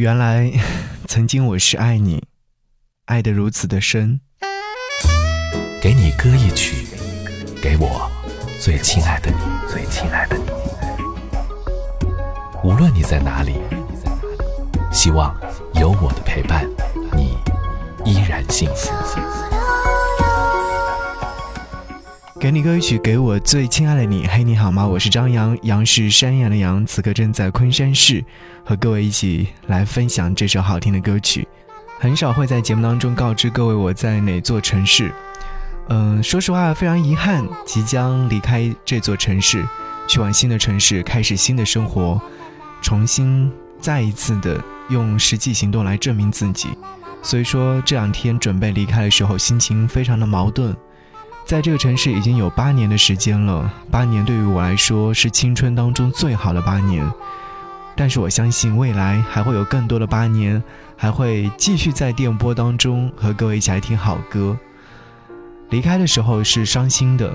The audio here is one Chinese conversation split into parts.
原来，曾经我是爱你，爱得如此的深。给你歌一曲，给我最亲爱的你，最亲爱的你。无论你在哪里，希望有我的陪伴，你依然幸福。给你歌曲，给我最亲爱的你。嘿，你好吗？我是张扬，杨是山羊的羊，此刻正在昆山市，和各位一起来分享这首好听的歌曲。很少会在节目当中告知各位我在哪座城市。嗯，说实话，非常遗憾，即将离开这座城市，去往新的城市，开始新的生活，重新再一次的用实际行动来证明自己。所以说，这两天准备离开的时候，心情非常的矛盾。在这个城市已经有八年的时间了，八年对于我来说是青春当中最好的八年。但是我相信未来还会有更多的八年，还会继续在电波当中和各位一起来听好歌。离开的时候是伤心的，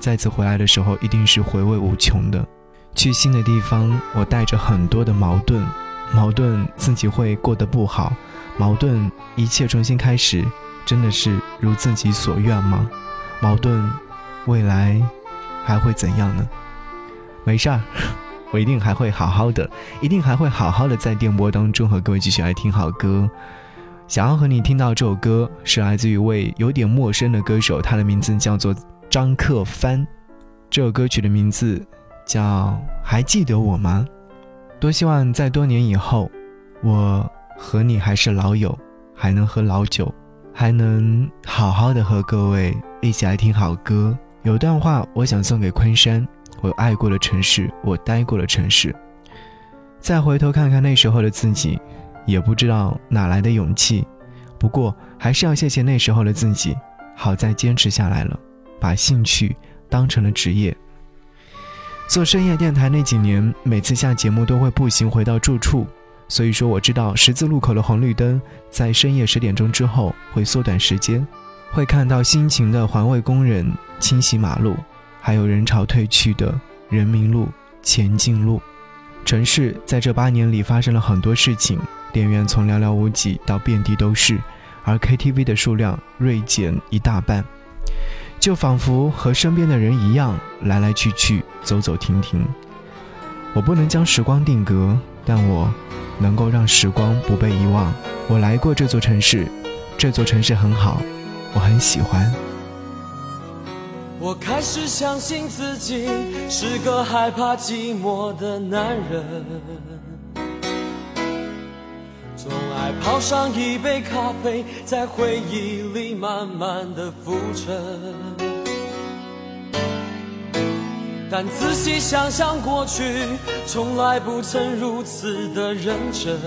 再次回来的时候一定是回味无穷的。去新的地方，我带着很多的矛盾，矛盾自己会过得不好，矛盾一切重新开始，真的是如自己所愿吗？矛盾，未来还会怎样呢？没事儿，我一定还会好好的，一定还会好好的在电波当中和各位继续来听好歌。想要和你听到这首歌，是来自于一位有点陌生的歌手，他的名字叫做张克帆。这首歌曲的名字叫《还记得我吗》。多希望在多年以后，我和你还是老友，还能喝老酒。还能好好的和各位一起来听好歌。有段话我想送给昆山，我爱过的城市，我待过的城市。再回头看看那时候的自己，也不知道哪来的勇气。不过还是要谢谢那时候的自己，好在坚持下来了，把兴趣当成了职业。做深夜电台那几年，每次下节目都会步行回到住处。所以说，我知道十字路口的红绿灯在深夜十点钟之后会缩短时间，会看到辛勤的环卫工人清洗马路，还有人潮退去的人民路、前进路。城市在这八年里发生了很多事情，电影院从寥寥无几到遍地都是，而 KTV 的数量锐减一大半，就仿佛和身边的人一样，来来去去，走走停停。我不能将时光定格，但我。能够让时光不被遗忘。我来过这座城市，这座城市很好，我很喜欢。我开始相信自己是个害怕寂寞的男人，总爱泡上一杯咖啡，在回忆里慢慢的浮沉。但仔细想想过去，从来不曾如此的认真，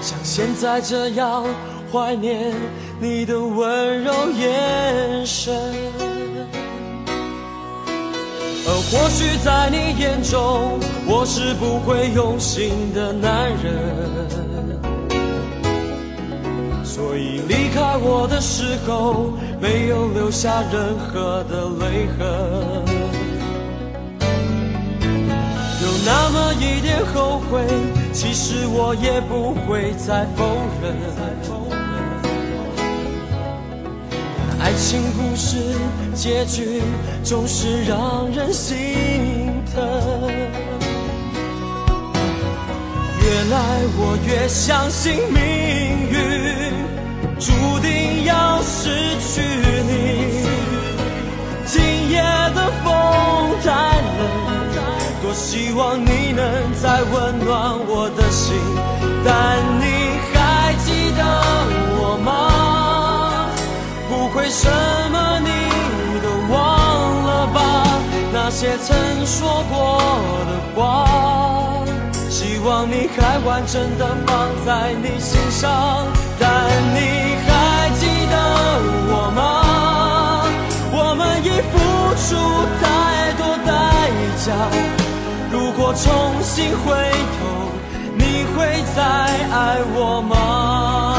像现在这样怀念你的温柔眼神。而或许在你眼中，我是不会用心的男人。所以离开我的时候，没有留下任何的泪痕。有那么一点后悔，其实我也不会再否认。爱情故事结局总是让人心疼。越来我越相信命。定要失去你。今夜的风太冷，多希望你能再温暖我的心。但你还记得我吗？不会什么你都忘了吧？那些曾说过的话，希望你还完整的放在你心上。但你还。出太多代价。如果重新回头，你会再爱我吗？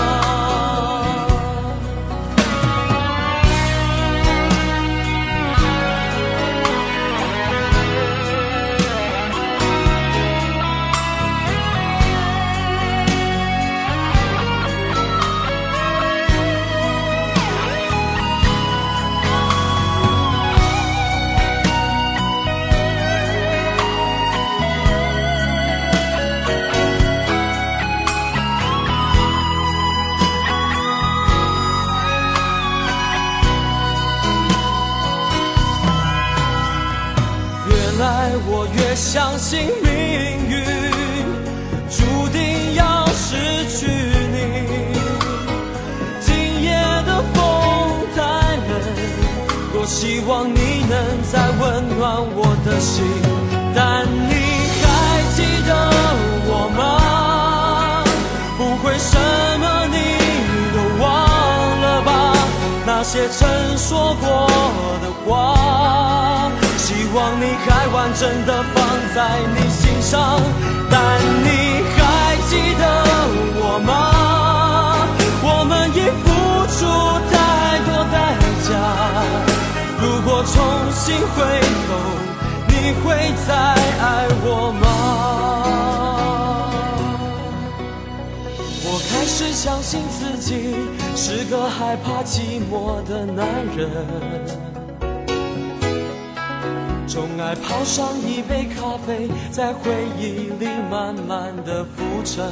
我越相信命运注定要失去你。今夜的风太冷，多希望你能再温暖我的心。但你还记得我吗？不会什么你都忘了吧？那些曾说过的话，望你还完整的放在你心上。但你还记得我吗？我们已付出太多代价，如果重新回头，你会再爱我吗？我开始相信自己是个害怕寂寞的男人，总爱泡上一杯咖啡，在回忆里慢慢的浮沉。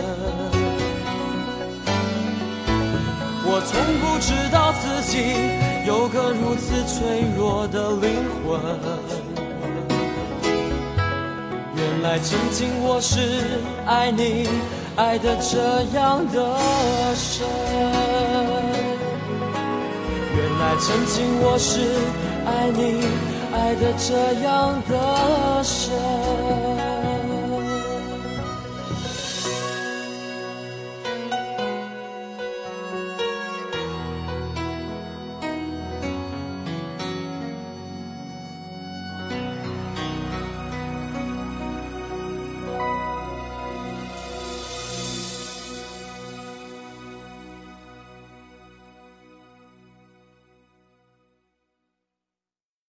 我从不知道自己有个如此脆弱的灵魂。原来曾经我是爱你，爱的这样的深。原来曾经我是爱你，爱的这样的深。